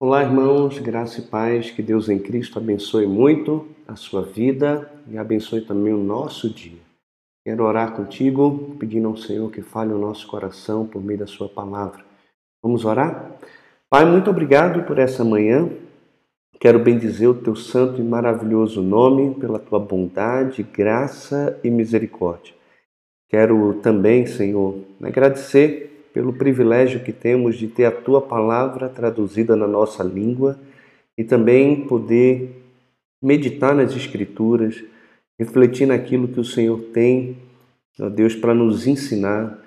Olá, irmãos, graça e paz, que Deus em Cristo abençoe muito a sua vida e abençoe também o nosso dia. Quero orar contigo, pedindo ao Senhor que fale o nosso coração por meio da Sua palavra. Vamos orar? Pai, muito obrigado por essa manhã. Quero bendizer o teu santo e maravilhoso nome pela tua bondade, graça e misericórdia. Quero também, Senhor, agradecer pelo privilégio que temos de ter a tua palavra traduzida na nossa língua e também poder meditar nas Escrituras, refletir naquilo que o Senhor tem, ó Deus, para nos ensinar.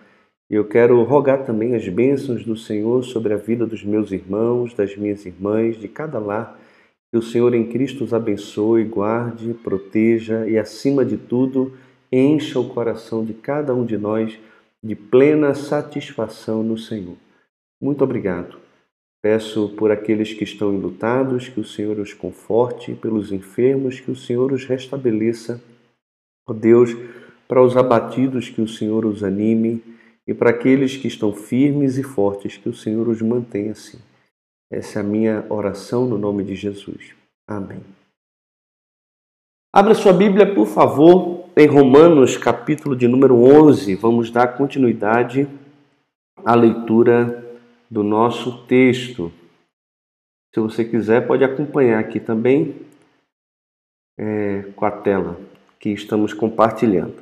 Eu quero rogar também as bênçãos do Senhor sobre a vida dos meus irmãos, das minhas irmãs, de cada lar. Que o Senhor em Cristo os abençoe, guarde, proteja e, acima de tudo, encha o coração de cada um de nós de plena satisfação no Senhor. Muito obrigado. Peço por aqueles que estão enlutados, que o Senhor os conforte, pelos enfermos, que o Senhor os restabeleça. Ó Deus, para os abatidos, que o Senhor os anime, e para aqueles que estão firmes e fortes, que o Senhor os mantenha assim. Essa é a minha oração no nome de Jesus. Amém. Abra sua Bíblia, por favor, em Romanos, capítulo de número 11, vamos dar continuidade à leitura do nosso texto. Se você quiser, pode acompanhar aqui também é, com a tela que estamos compartilhando.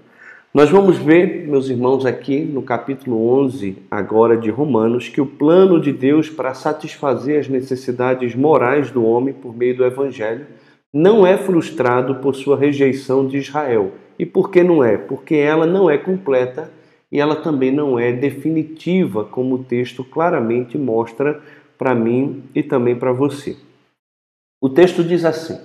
Nós vamos ver, meus irmãos, aqui no capítulo 11, agora de Romanos, que o plano de Deus para satisfazer as necessidades morais do homem por meio do Evangelho não é frustrado por sua rejeição de Israel e por que não é? Porque ela não é completa e ela também não é definitiva, como o texto claramente mostra para mim e também para você. O texto diz assim: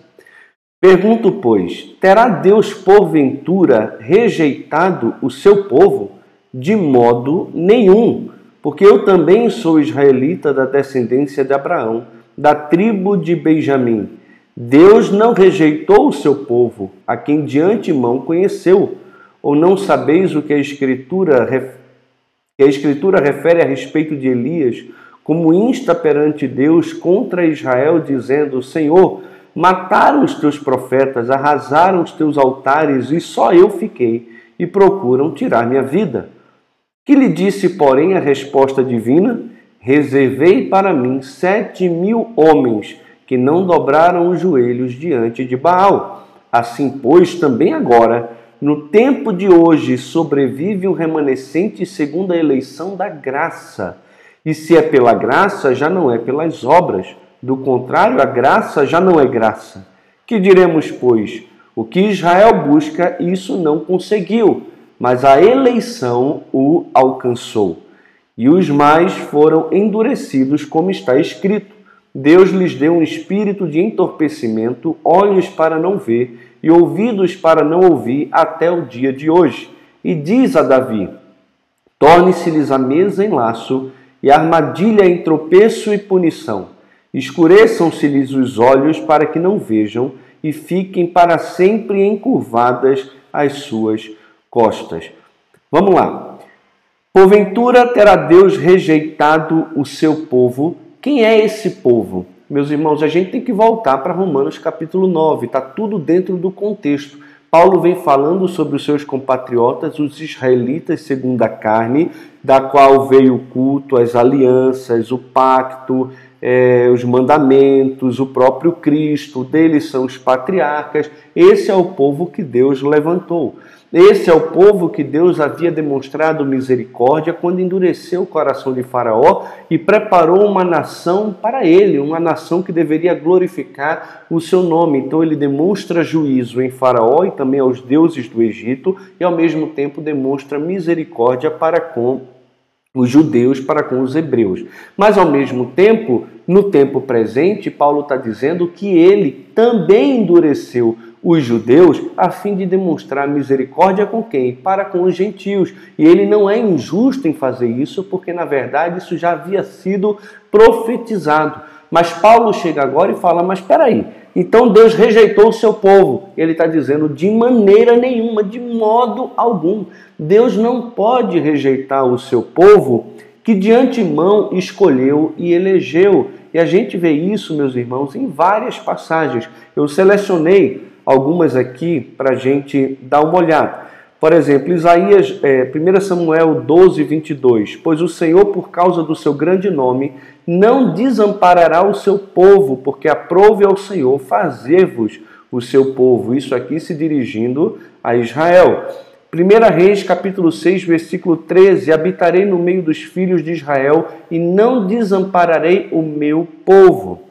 Pergunto, pois, terá Deus porventura rejeitado o seu povo? De modo nenhum, porque eu também sou israelita da descendência de Abraão, da tribo de Benjamim. Deus não rejeitou o seu povo, a quem de antemão conheceu. Ou não sabeis o que a Escritura, que a Escritura refere a respeito de Elias, como insta perante Deus contra Israel, dizendo: Senhor, mataram os teus profetas, arrasaram os teus altares, e só eu fiquei, e procuram tirar minha vida. Que lhe disse, porém, a resposta divina? Reservei para mim sete mil homens que não dobraram os joelhos diante de Baal. Assim, pois, também agora, no tempo de hoje, sobrevive um remanescente segundo a eleição da graça. E se é pela graça, já não é pelas obras. Do contrário, a graça já não é graça. Que diremos, pois? O que Israel busca, isso não conseguiu, mas a eleição o alcançou. E os mais foram endurecidos, como está escrito Deus lhes deu um espírito de entorpecimento, olhos para não ver e ouvidos para não ouvir até o dia de hoje. E diz a Davi: Torne-se-lhes a mesa em laço e a armadilha em tropeço e punição. Escureçam-se-lhes os olhos para que não vejam e fiquem para sempre encurvadas as suas costas. Vamos lá. Porventura terá Deus rejeitado o seu povo quem é esse povo? Meus irmãos, a gente tem que voltar para Romanos capítulo 9, está tudo dentro do contexto. Paulo vem falando sobre os seus compatriotas, os israelitas segundo a carne, da qual veio o culto, as alianças, o pacto, é, os mandamentos, o próprio Cristo, deles são os patriarcas. Esse é o povo que Deus levantou. Esse é o povo que Deus havia demonstrado misericórdia quando endureceu o coração de Faraó e preparou uma nação para ele, uma nação que deveria glorificar o seu nome. Então ele demonstra juízo em Faraó e também aos deuses do Egito e ao mesmo tempo demonstra misericórdia para com os judeus para com os hebreus. Mas ao mesmo tempo, no tempo presente, Paulo está dizendo que ele também endureceu os judeus a fim de demonstrar misericórdia com quem? Para com os gentios. E ele não é injusto em fazer isso, porque na verdade isso já havia sido profetizado. Mas Paulo chega agora e fala: Mas espera aí, então Deus rejeitou o seu povo. Ele está dizendo: de maneira nenhuma, de modo algum. Deus não pode rejeitar o seu povo que de antemão escolheu e elegeu. E a gente vê isso, meus irmãos, em várias passagens. Eu selecionei algumas aqui para a gente dar uma olhada. Por exemplo, Isaías, é, 1 Samuel 12, 22. Pois o Senhor, por causa do seu grande nome, não desamparará o seu povo, porque aprove ao Senhor fazer-vos o seu povo. Isso aqui se dirigindo a Israel. 1 Reis, capítulo 6, versículo 13: Habitarei no meio dos filhos de Israel e não desampararei o meu povo.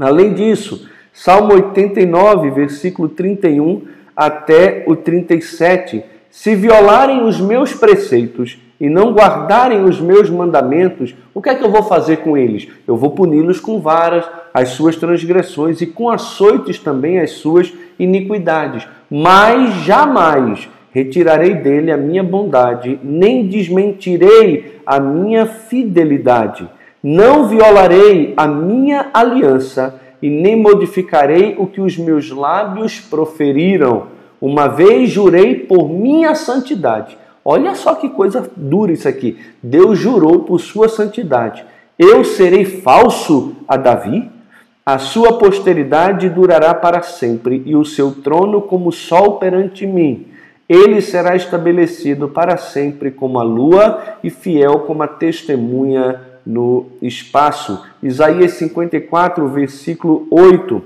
Além disso, Salmo 89, versículo 31 até o 37. Se violarem os meus preceitos e não guardarem os meus mandamentos, o que é que eu vou fazer com eles? Eu vou puni-los com varas, as suas transgressões, e com açoites também as suas iniquidades. Mas jamais retirarei dele a minha bondade, nem desmentirei a minha fidelidade. Não violarei a minha aliança e nem modificarei o que os meus lábios proferiram. Uma vez jurei por minha santidade. Olha só que coisa dura isso aqui. Deus jurou por sua santidade. Eu serei falso a Davi? A sua posteridade durará para sempre, e o seu trono como sol perante mim. Ele será estabelecido para sempre como a lua e fiel como a testemunha no espaço. Isaías 54, versículo 8.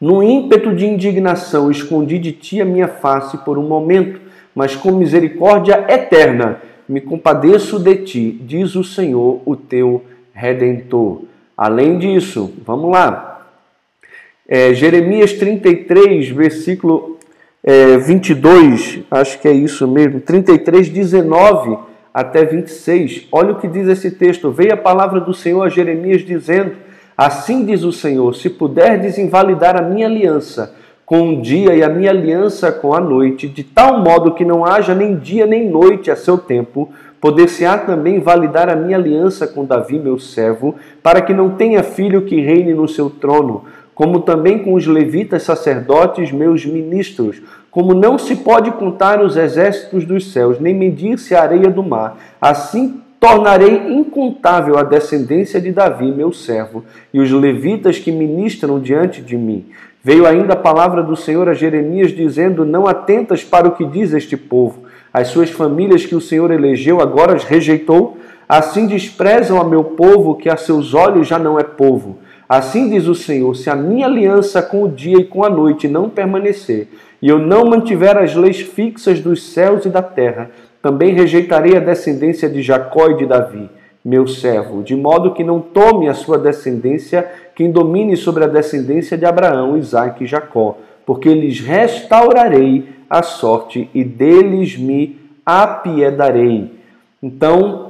No ímpeto de indignação, escondi de ti a minha face por um momento, mas com misericórdia eterna me compadeço de ti, diz o Senhor, o teu redentor. Além disso, vamos lá. É, Jeremias 33, versículo é, 22, acho que é isso mesmo, 33, 19 até 26. Olha o que diz esse texto. Veio a palavra do Senhor a Jeremias dizendo: Assim diz o Senhor: Se puderdes invalidar a minha aliança com o dia e a minha aliança com a noite, de tal modo que não haja nem dia nem noite a seu tempo, poder-se-á também validar a minha aliança com Davi, meu servo, para que não tenha filho que reine no seu trono, como também com os levitas sacerdotes, meus ministros, como não se pode contar os exércitos dos céus, nem medir-se a areia do mar, assim tornarei incontável a descendência de Davi, meu servo, e os levitas que ministram diante de mim. Veio ainda a palavra do Senhor a Jeremias, dizendo: Não atentas para o que diz este povo. As suas famílias que o Senhor elegeu agora as rejeitou. Assim desprezam a meu povo, que a seus olhos já não é povo. Assim diz o Senhor: se a minha aliança com o dia e com a noite não permanecer, e eu não mantiver as leis fixas dos céus e da terra, também rejeitarei a descendência de Jacó e de Davi, meu servo, de modo que não tome a sua descendência quem domine sobre a descendência de Abraão, Isaque e Jacó, porque lhes restaurarei a sorte e deles me apiedarei. Então,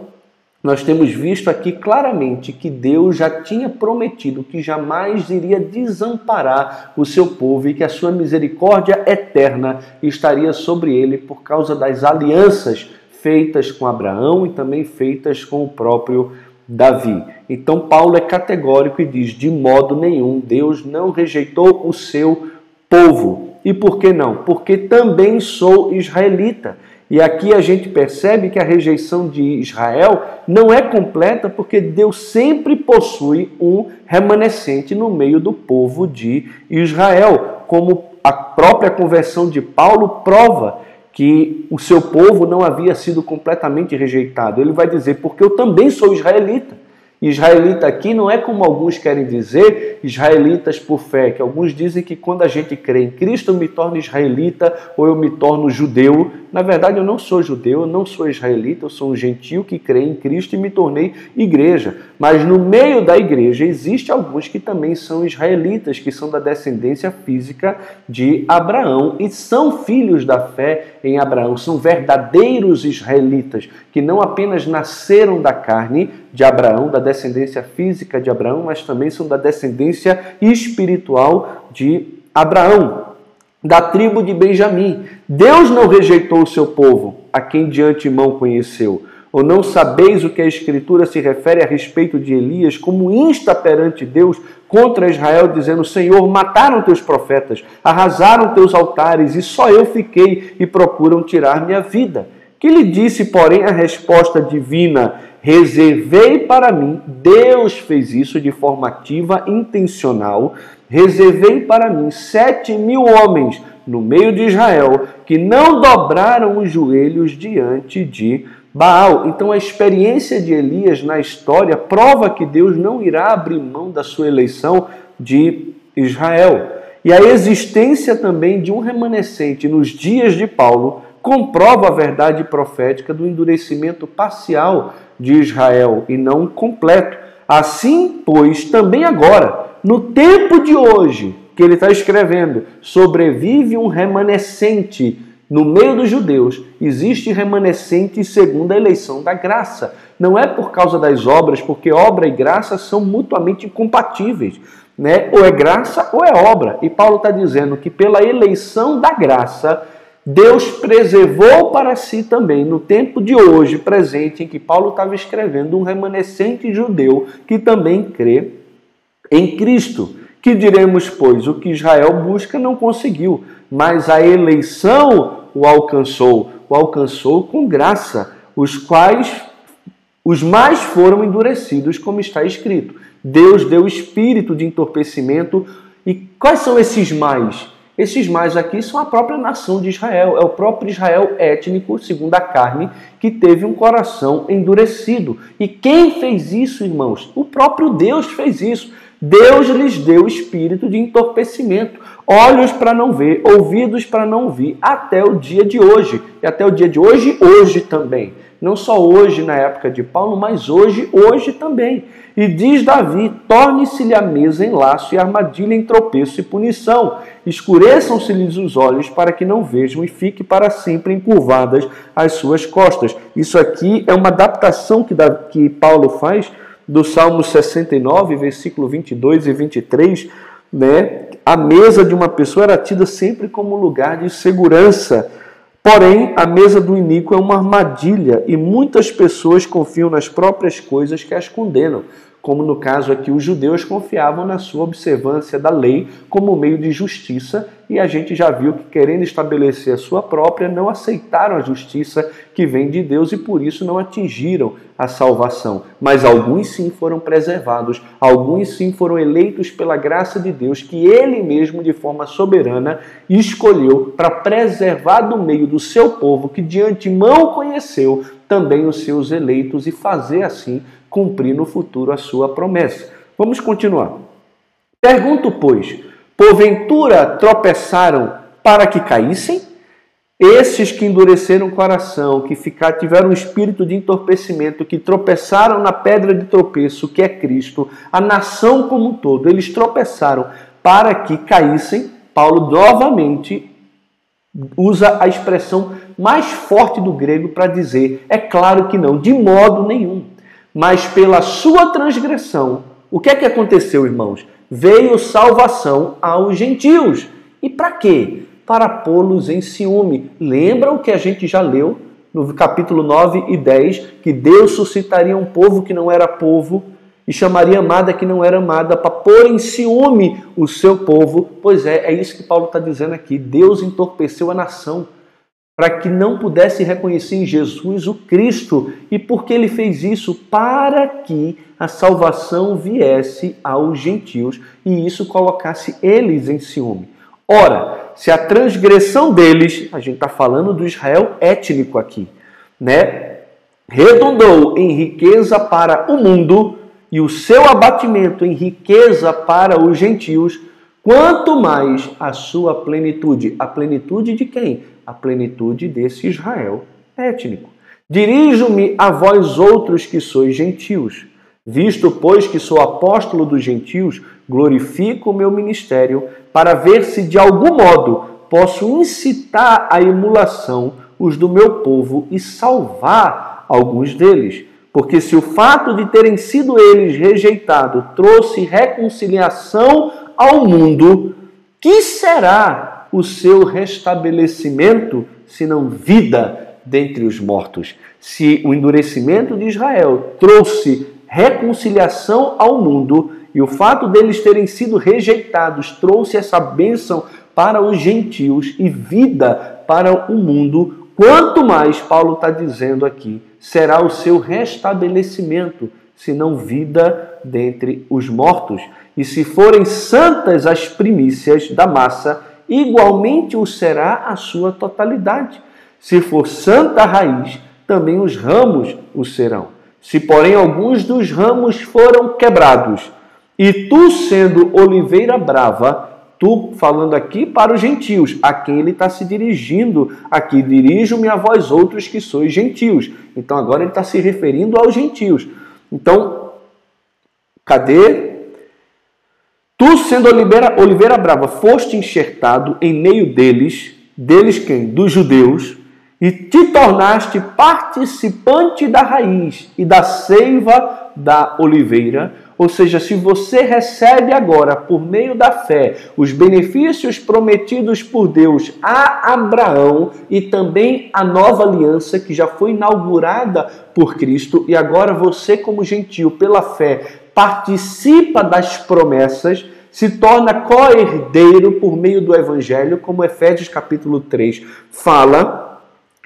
nós temos visto aqui claramente que Deus já tinha prometido que jamais iria desamparar o seu povo e que a sua misericórdia eterna estaria sobre ele por causa das alianças feitas com Abraão e também feitas com o próprio Davi. Então Paulo é categórico e diz: de modo nenhum Deus não rejeitou o seu povo. E por que não? Porque também sou israelita. E aqui a gente percebe que a rejeição de Israel não é completa porque Deus sempre possui um remanescente no meio do povo de Israel, como a própria conversão de Paulo prova que o seu povo não havia sido completamente rejeitado. Ele vai dizer: porque eu também sou israelita. Israelita aqui não é como alguns querem dizer, israelitas por fé, que alguns dizem que quando a gente crê em Cristo eu me torno israelita ou eu me torno judeu. Na verdade, eu não sou judeu, eu não sou israelita, eu sou um gentil que crê em Cristo e me tornei igreja. Mas no meio da igreja existe alguns que também são israelitas, que são da descendência física de Abraão e são filhos da fé em Abraão, são verdadeiros israelitas, que não apenas nasceram da carne de Abraão, da descendência física de Abraão, mas também são da descendência espiritual de Abraão, da tribo de Benjamim. Deus não rejeitou o seu povo, a quem de antemão conheceu. Ou não sabeis o que a Escritura se refere a respeito de Elias, como insta perante Deus contra Israel, dizendo: Senhor, mataram teus profetas, arrasaram teus altares, e só eu fiquei, e procuram tirar minha vida. Que lhe disse, porém, a resposta divina: reservei para mim, Deus fez isso de forma ativa, intencional, reservei para mim sete mil homens no meio de Israel que não dobraram os joelhos diante de Baal. Então a experiência de Elias na história prova que Deus não irá abrir mão da sua eleição de Israel. E a existência também de um remanescente nos dias de Paulo comprova a verdade profética do endurecimento parcial de Israel e não completo. Assim, pois, também agora, no tempo de hoje, que ele está escrevendo, sobrevive um remanescente no meio dos judeus, existe remanescente segundo a eleição da graça. Não é por causa das obras, porque obra e graça são mutuamente incompatíveis. Né? Ou é graça ou é obra. E Paulo está dizendo que pela eleição da graça, Deus preservou para si também, no tempo de hoje presente, em que Paulo estava escrevendo, um remanescente judeu que também crê em Cristo. Que diremos, pois, o que Israel busca não conseguiu, mas a eleição o alcançou, o alcançou com graça, os quais os mais foram endurecidos, como está escrito. Deus deu espírito de entorpecimento. E quais são esses mais? Esses mais aqui são a própria nação de Israel, é o próprio Israel étnico, segundo a carne, que teve um coração endurecido. E quem fez isso, irmãos? O próprio Deus fez isso. Deus lhes deu espírito de entorpecimento, olhos para não ver, ouvidos para não ouvir, até o dia de hoje. E até o dia de hoje, hoje também. Não só hoje na época de Paulo, mas hoje, hoje também. E diz Davi: torne-se-lhe a mesa em laço e armadilha em tropeço e punição. Escureçam-se-lhes os olhos para que não vejam e fique para sempre encurvadas as suas costas. Isso aqui é uma adaptação que, que Paulo faz do Salmo 69, versículo 22 e 23, né? A mesa de uma pessoa era tida sempre como lugar de segurança Porém, a mesa do iníquo é uma armadilha e muitas pessoas confiam nas próprias coisas que as condenam como no caso aqui os judeus confiavam na sua observância da lei como meio de justiça, e a gente já viu que, querendo estabelecer a sua própria, não aceitaram a justiça que vem de Deus e por isso não atingiram a salvação. Mas alguns sim foram preservados, alguns sim foram eleitos pela graça de Deus, que Ele mesmo, de forma soberana, escolheu para preservar do meio do seu povo, que de antemão conheceu também os seus eleitos, e fazer assim cumprir no futuro a sua promessa. Vamos continuar. Pergunto, pois, porventura tropeçaram para que caíssem? Esses que endureceram o coração, que ficar, tiveram um espírito de entorpecimento, que tropeçaram na pedra de tropeço, que é Cristo, a nação como um todo, eles tropeçaram para que caíssem. Paulo novamente usa a expressão mais forte do grego para dizer: é claro que não, de modo nenhum mas pela sua transgressão. O que é que aconteceu, irmãos? Veio salvação aos gentios. E para quê? Para pô-los em ciúme. Lembra o que a gente já leu no capítulo 9 e 10, que Deus suscitaria um povo que não era povo e chamaria amada que não era amada para pôr em ciúme o seu povo. Pois é, é isso que Paulo está dizendo aqui. Deus entorpeceu a nação para que não pudesse reconhecer em Jesus o Cristo. E por que ele fez isso? Para que a salvação viesse aos gentios e isso colocasse eles em ciúme. Ora, se a transgressão deles, a gente está falando do Israel étnico aqui, né? Redundou em riqueza para o mundo e o seu abatimento em riqueza para os gentios, quanto mais a sua plenitude. A plenitude de quem? A plenitude desse Israel étnico. Dirijo-me a vós outros que sois gentios. Visto, pois, que sou apóstolo dos gentios, glorifico o meu ministério para ver se de algum modo posso incitar à emulação os do meu povo e salvar alguns deles. Porque se o fato de terem sido eles rejeitados trouxe reconciliação ao mundo, que será o seu restabelecimento, senão vida dentre os mortos. Se o endurecimento de Israel trouxe reconciliação ao mundo e o fato deles terem sido rejeitados trouxe essa bênção para os gentios e vida para o mundo, quanto mais, Paulo está dizendo aqui, será o seu restabelecimento, se não vida dentre os mortos. E se forem santas as primícias da massa, igualmente o será a sua totalidade. Se for santa raiz, também os ramos o serão. Se, porém, alguns dos ramos foram quebrados, e tu, sendo oliveira brava, tu falando aqui para os gentios, a quem ele está se dirigindo aqui, dirijo-me a vós outros que sois gentios. Então agora ele está se referindo aos gentios. Então, cadê? Tu, sendo oliveira, oliveira brava, foste enxertado em meio deles, deles quem? Dos judeus, e te tornaste participante da raiz e da seiva da oliveira. Ou seja, se você recebe agora, por meio da fé, os benefícios prometidos por Deus a Abraão e também a nova aliança que já foi inaugurada por Cristo, e agora você, como gentil, pela fé, participa das promessas, se torna co-herdeiro por meio do Evangelho, como Efésios capítulo 3 fala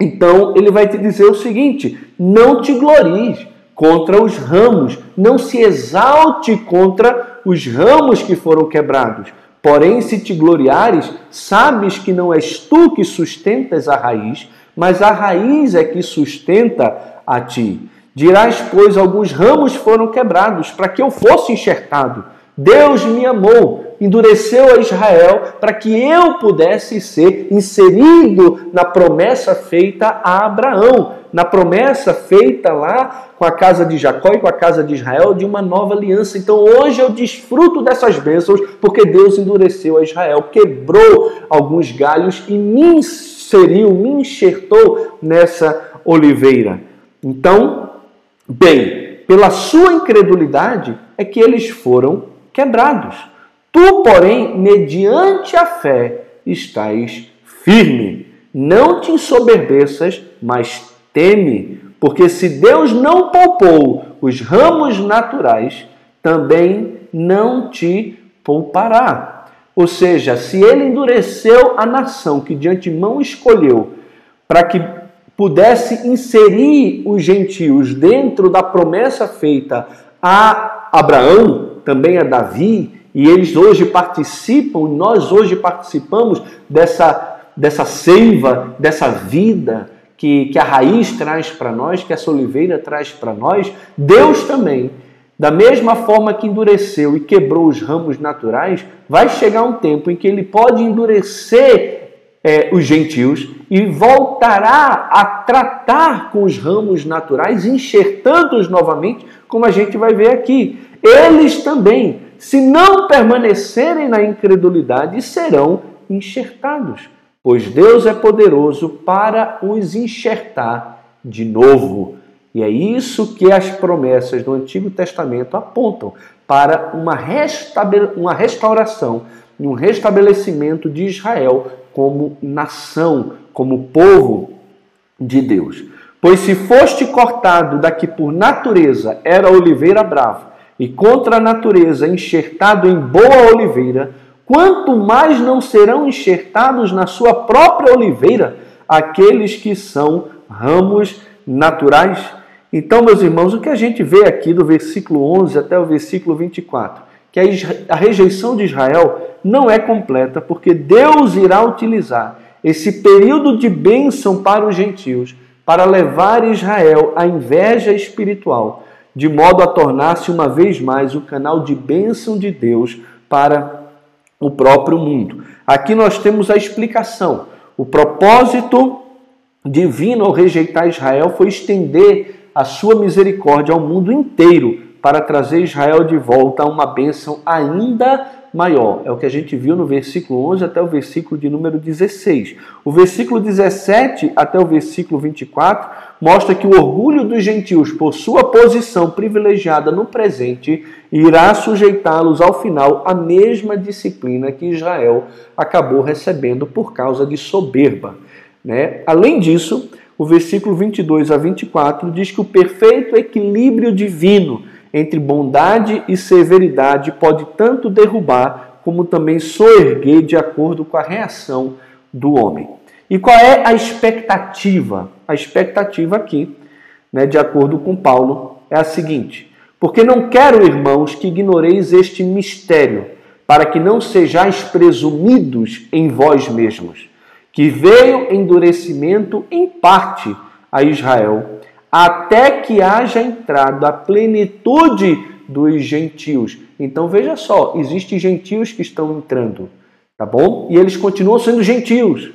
então ele vai te dizer o seguinte: não te glories contra os ramos, não se exalte contra os ramos que foram quebrados. Porém, se te gloriares, sabes que não és tu que sustentas a raiz, mas a raiz é que sustenta a ti. Dirás, pois, alguns ramos foram quebrados para que eu fosse enxertado. Deus me amou, endureceu a Israel para que eu pudesse ser inserido na promessa feita a Abraão, na promessa feita lá com a casa de Jacó e com a casa de Israel de uma nova aliança. Então hoje eu desfruto dessas bênçãos porque Deus endureceu a Israel, quebrou alguns galhos e me inseriu, me enxertou nessa oliveira. Então, bem, pela sua incredulidade é que eles foram quebrados. Tu, porém, mediante a fé, estás firme. Não te ensoberbeças, mas teme, porque se Deus não poupou os ramos naturais, também não te poupará. Ou seja, se ele endureceu a nação que de antemão escolheu para que pudesse inserir os gentios dentro da promessa feita a Abraão, também a Davi, e eles hoje participam, nós hoje participamos dessa, dessa seiva, dessa vida que, que a raiz traz para nós, que essa oliveira traz para nós. Deus também, da mesma forma que endureceu e quebrou os ramos naturais, vai chegar um tempo em que ele pode endurecer é, os gentios e voltará a tratar com os ramos naturais, enxertando-os novamente, como a gente vai ver aqui eles também, se não permanecerem na incredulidade, serão enxertados, pois Deus é poderoso para os enxertar de novo. E é isso que as promessas do Antigo Testamento apontam para uma, uma restauração um restabelecimento de Israel como nação, como povo de Deus. Pois se foste cortado daqui por natureza era oliveira brava, e contra a natureza enxertado em boa oliveira, quanto mais não serão enxertados na sua própria oliveira aqueles que são ramos naturais? Então, meus irmãos, o que a gente vê aqui do versículo 11 até o versículo 24, que a rejeição de Israel não é completa, porque Deus irá utilizar esse período de bênção para os gentios para levar Israel à inveja espiritual de modo a tornar-se uma vez mais o canal de bênção de Deus para o próprio mundo. Aqui nós temos a explicação. O propósito divino ao rejeitar Israel foi estender a sua misericórdia ao mundo inteiro para trazer Israel de volta a uma bênção ainda maior. É o que a gente viu no versículo 11 até o versículo de número 16. O versículo 17 até o versículo 24 mostra que o orgulho dos gentios por sua posição privilegiada no presente irá sujeitá-los ao final à mesma disciplina que Israel acabou recebendo por causa de soberba. Né? Além disso, o versículo 22 a 24 diz que o perfeito equilíbrio divino entre bondade e severidade pode tanto derrubar como também soerguer de acordo com a reação do homem. E qual é a expectativa? A expectativa aqui, né, de acordo com Paulo, é a seguinte: porque não quero, irmãos, que ignoreis este mistério, para que não sejais presumidos em vós mesmos, que veio endurecimento em parte a Israel, até que haja entrado a plenitude dos gentios. Então veja só, existem gentios que estão entrando, tá bom? E eles continuam sendo gentios.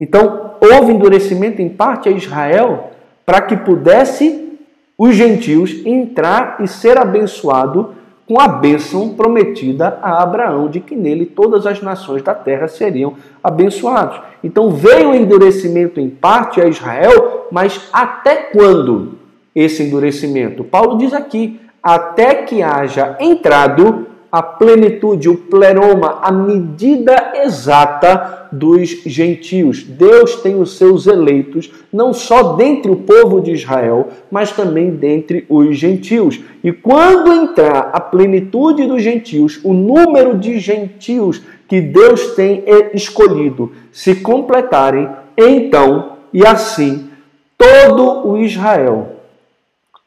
Então houve endurecimento em parte a Israel para que pudesse os gentios entrar e ser abençoado com a bênção prometida a Abraão, de que nele todas as nações da terra seriam abençoados. Então veio o endurecimento em parte a Israel, mas até quando esse endurecimento? Paulo diz aqui: até que haja entrado a plenitude, o pleroma, a medida exata dos gentios. Deus tem os seus eleitos, não só dentre o povo de Israel, mas também dentre os gentios. E quando entrar a plenitude dos gentios, o número de gentios que Deus tem escolhido se completarem, então e assim todo o Israel.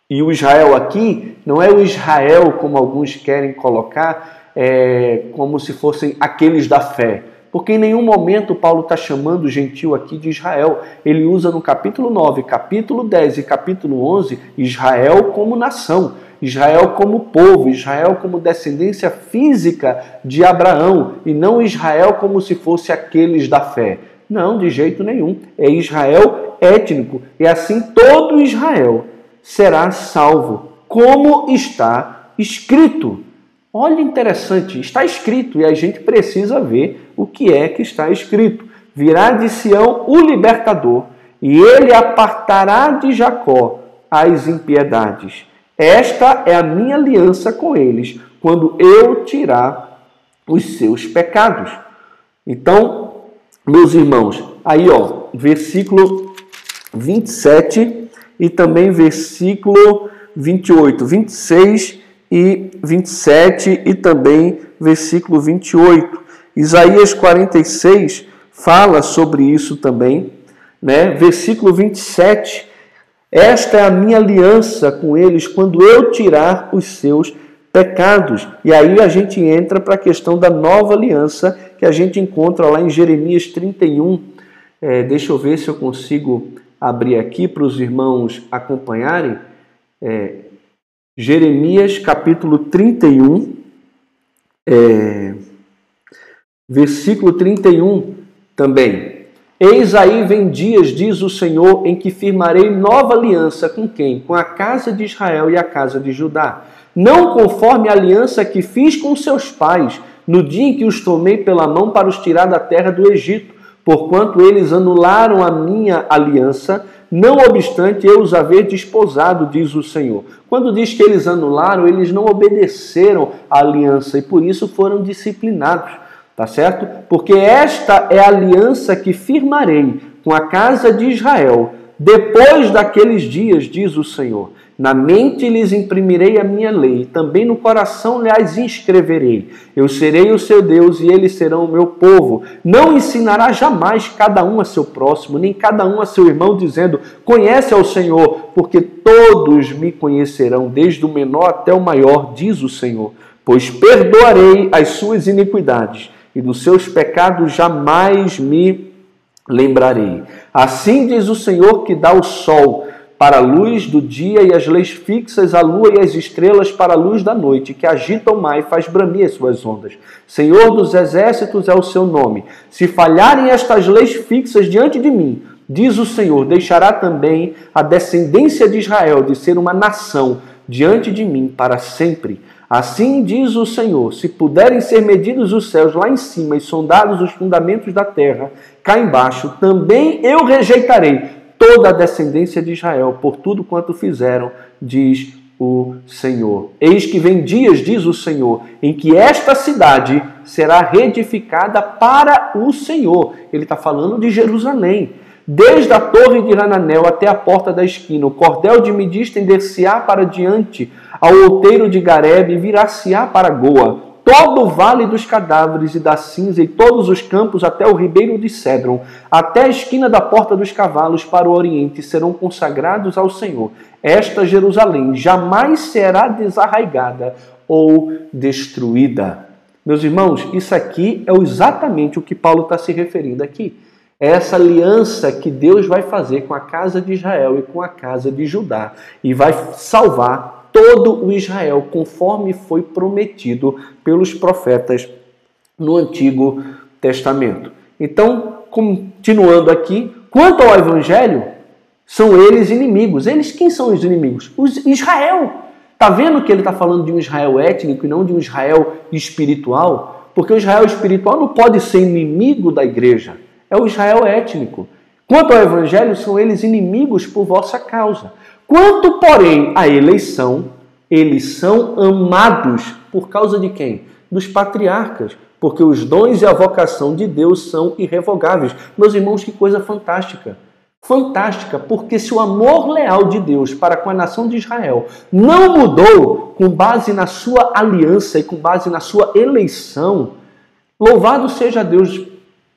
E o Israel aqui não é o Israel, como alguns querem colocar, é, como se fossem aqueles da fé. Porque em nenhum momento Paulo está chamando o gentil aqui de Israel. Ele usa no capítulo 9, capítulo 10 e capítulo 11 Israel como nação, Israel como povo, Israel como descendência física de Abraão e não Israel como se fosse aqueles da fé. Não, de jeito nenhum. É Israel étnico. E assim todo Israel será salvo como está escrito. Olha interessante, está escrito e a gente precisa ver o que é que está escrito. Virá de Sião o libertador, e ele apartará de Jacó as impiedades. Esta é a minha aliança com eles, quando eu tirar os seus pecados. Então, meus irmãos, aí ó, versículo 27 e também versículo 28, 26 e 27 e também versículo 28. Isaías 46 fala sobre isso também, né? Versículo 27. Esta é a minha aliança com eles quando eu tirar os seus pecados. E aí a gente entra para a questão da nova aliança que a gente encontra lá em Jeremias 31. É, deixa eu ver se eu consigo abrir aqui para os irmãos acompanharem é, Jeremias capítulo 31, é, versículo 31 também. Eis aí vem dias, diz o Senhor, em que firmarei nova aliança com quem? Com a casa de Israel e a casa de Judá. Não conforme a aliança que fiz com seus pais, no dia em que os tomei pela mão para os tirar da terra do Egito, porquanto eles anularam a minha aliança, não obstante eu os haver desposado, diz o Senhor. Quando diz que eles anularam, eles não obedeceram à aliança e por isso foram disciplinados, tá certo? Porque esta é a aliança que firmarei com a casa de Israel depois daqueles dias, diz o Senhor. Na mente lhes imprimirei a minha lei, também no coração lhes inscreverei. Eu serei o seu Deus e eles serão o meu povo. Não ensinará jamais cada um a seu próximo, nem cada um a seu irmão, dizendo: Conhece ao Senhor, porque todos me conhecerão, desde o menor até o maior, diz o Senhor. Pois perdoarei as suas iniquidades, e dos seus pecados jamais me lembrarei. Assim diz o Senhor que dá o sol para a luz do dia e as leis fixas, a lua e as estrelas para a luz da noite, que agita o mar e faz bramir as suas ondas. Senhor dos exércitos é o seu nome. Se falharem estas leis fixas diante de mim, diz o Senhor, deixará também a descendência de Israel de ser uma nação diante de mim para sempre. Assim diz o Senhor: se puderem ser medidos os céus lá em cima e sondados os fundamentos da terra cá embaixo, também eu rejeitarei toda a descendência de Israel, por tudo quanto fizeram, diz o Senhor. Eis que vem dias, diz o Senhor, em que esta cidade será reedificada para o Senhor. Ele está falando de Jerusalém. Desde a torre de Hananel até a porta da esquina, o cordel de estender-se-á para diante, ao outeiro de Gareb virá-se-á para Goa todo o vale dos cadáveres e da cinza e todos os campos até o ribeiro de Cedron, até a esquina da porta dos cavalos para o oriente serão consagrados ao Senhor. Esta Jerusalém jamais será desarraigada ou destruída. Meus irmãos, isso aqui é exatamente o que Paulo está se referindo aqui. É essa aliança que Deus vai fazer com a casa de Israel e com a casa de Judá e vai salvar todo o Israel, conforme foi prometido pelos profetas no Antigo Testamento. Então, continuando aqui, quanto ao Evangelho, são eles inimigos. Eles quem são os inimigos? Os Israel. Está vendo que ele está falando de um Israel étnico e não de um Israel espiritual? Porque o Israel espiritual não pode ser inimigo da igreja. É o Israel étnico. Quanto ao evangelho, são eles inimigos por vossa causa. Quanto, porém, à eleição, eles são amados por causa de quem? Dos patriarcas. Porque os dons e a vocação de Deus são irrevogáveis. Meus irmãos, que coisa fantástica fantástica, porque se o amor leal de Deus para com a nação de Israel não mudou com base na sua aliança e com base na sua eleição, louvado seja Deus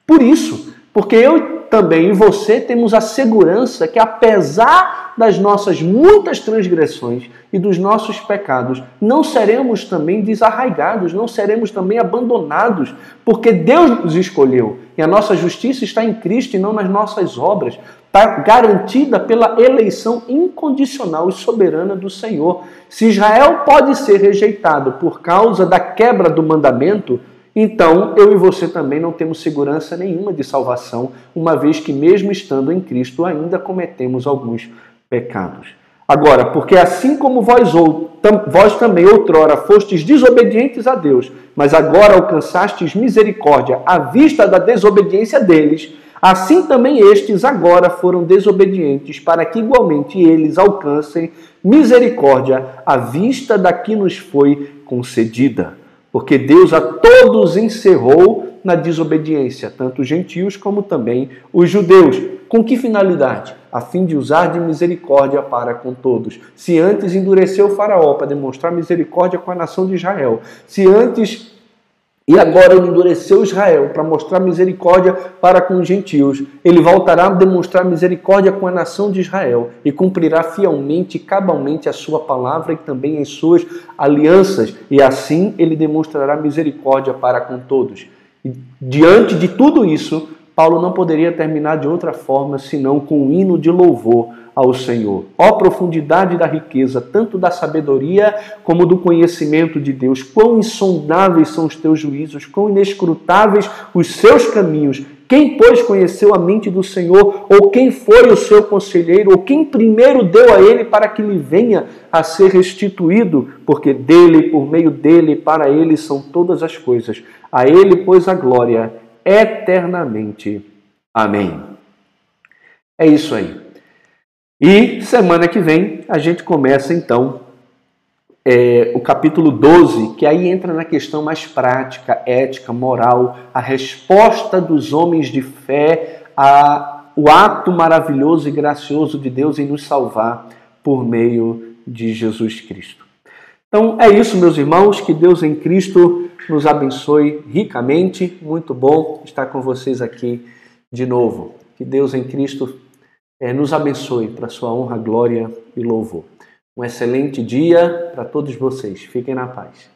por isso, porque eu também e você temos a segurança que, apesar das nossas muitas transgressões e dos nossos pecados, não seremos também desarraigados, não seremos também abandonados, porque Deus nos escolheu e a nossa justiça está em Cristo e não nas nossas obras. Está garantida pela eleição incondicional e soberana do Senhor. Se Israel pode ser rejeitado por causa da quebra do mandamento, então eu e você também não temos segurança nenhuma de salvação, uma vez que, mesmo estando em Cristo, ainda cometemos alguns pecados. Agora, porque assim como vós, vós também outrora fostes desobedientes a Deus, mas agora alcançastes misericórdia à vista da desobediência deles, assim também estes agora foram desobedientes, para que igualmente eles alcancem misericórdia à vista da que nos foi concedida porque Deus a todos encerrou na desobediência, tanto os gentios como também os judeus. Com que finalidade? A fim de usar de misericórdia para com todos. Se antes endureceu o Faraó para demonstrar misericórdia com a nação de Israel, se antes e agora endureceu Israel para mostrar misericórdia para com os gentios. Ele voltará a demonstrar misericórdia com a nação de Israel e cumprirá fielmente e cabalmente a sua palavra e também as suas alianças. E assim ele demonstrará misericórdia para com todos. E diante de tudo isso, Paulo não poderia terminar de outra forma senão com um hino de louvor ao Senhor. Ó profundidade da riqueza, tanto da sabedoria como do conhecimento de Deus. Quão insondáveis são os teus juízos, quão inescrutáveis os seus caminhos. Quem, pois, conheceu a mente do Senhor, ou quem foi o seu conselheiro, ou quem primeiro deu a ele para que lhe venha a ser restituído? Porque dele, por meio dele, para ele são todas as coisas. A ele, pois, a glória eternamente. Amém. É isso aí. E semana que vem a gente começa então é, o capítulo 12, que aí entra na questão mais prática, ética, moral, a resposta dos homens de fé ao ato maravilhoso e gracioso de Deus em nos salvar por meio de Jesus Cristo. Então é isso, meus irmãos, que Deus em Cristo nos abençoe ricamente. Muito bom estar com vocês aqui de novo. Que Deus em Cristo é, nos abençoe para sua honra, glória e louvor. Um excelente dia para todos vocês. Fiquem na paz.